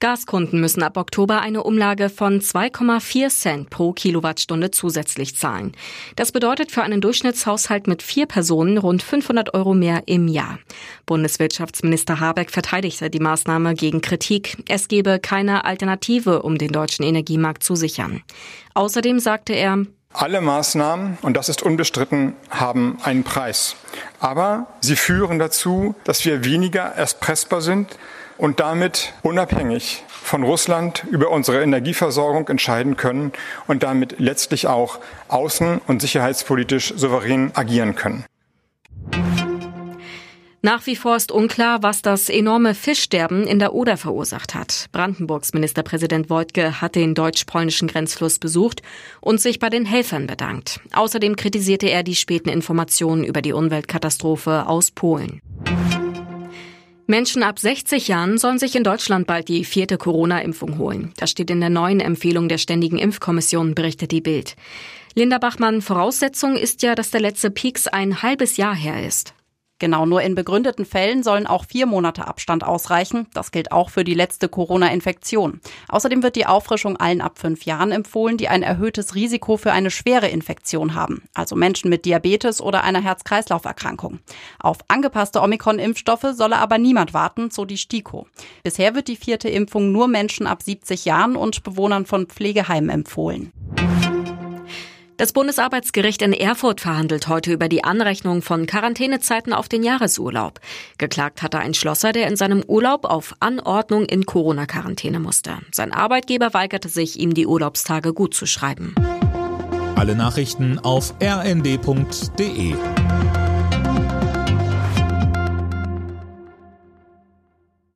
Gaskunden müssen ab Oktober eine Umlage von 2,4 Cent pro Kilowattstunde zusätzlich zahlen. Das bedeutet für einen Durchschnittshaushalt mit vier Personen rund 500 Euro mehr im Jahr. Bundeswirtschaftsminister Habeck verteidigte die Maßnahme gegen Kritik. Es gebe keine Alternative, um den deutschen Energiemarkt zu sichern. Außerdem sagte er, alle Maßnahmen, und das ist unbestritten, haben einen Preis. Aber sie führen dazu, dass wir weniger erpressbar sind und damit unabhängig von Russland über unsere Energieversorgung entscheiden können und damit letztlich auch außen- und sicherheitspolitisch souverän agieren können. Nach wie vor ist unklar, was das enorme Fischsterben in der Oder verursacht hat. Brandenburgs Ministerpräsident Wojtke hat den deutsch-polnischen Grenzfluss besucht und sich bei den Helfern bedankt. Außerdem kritisierte er die späten Informationen über die Umweltkatastrophe aus Polen. Menschen ab 60 Jahren sollen sich in Deutschland bald die vierte Corona-Impfung holen. Das steht in der neuen Empfehlung der Ständigen Impfkommission, berichtet die Bild. Linda Bachmann, Voraussetzung ist ja, dass der letzte Peaks ein halbes Jahr her ist. Genau, nur in begründeten Fällen sollen auch vier Monate Abstand ausreichen. Das gilt auch für die letzte Corona-Infektion. Außerdem wird die Auffrischung allen ab fünf Jahren empfohlen, die ein erhöhtes Risiko für eine schwere Infektion haben, also Menschen mit Diabetes oder einer Herz-Kreislauf-Erkrankung. Auf angepasste Omikron-Impfstoffe solle aber niemand warten, so die STIKO. Bisher wird die vierte Impfung nur Menschen ab 70 Jahren und Bewohnern von Pflegeheimen empfohlen. Das Bundesarbeitsgericht in Erfurt verhandelt heute über die Anrechnung von Quarantänezeiten auf den Jahresurlaub. Geklagt hatte ein Schlosser, der in seinem Urlaub auf Anordnung in Corona-Quarantäne musste. Sein Arbeitgeber weigerte sich, ihm die Urlaubstage gut zu schreiben. Alle Nachrichten auf rnd.de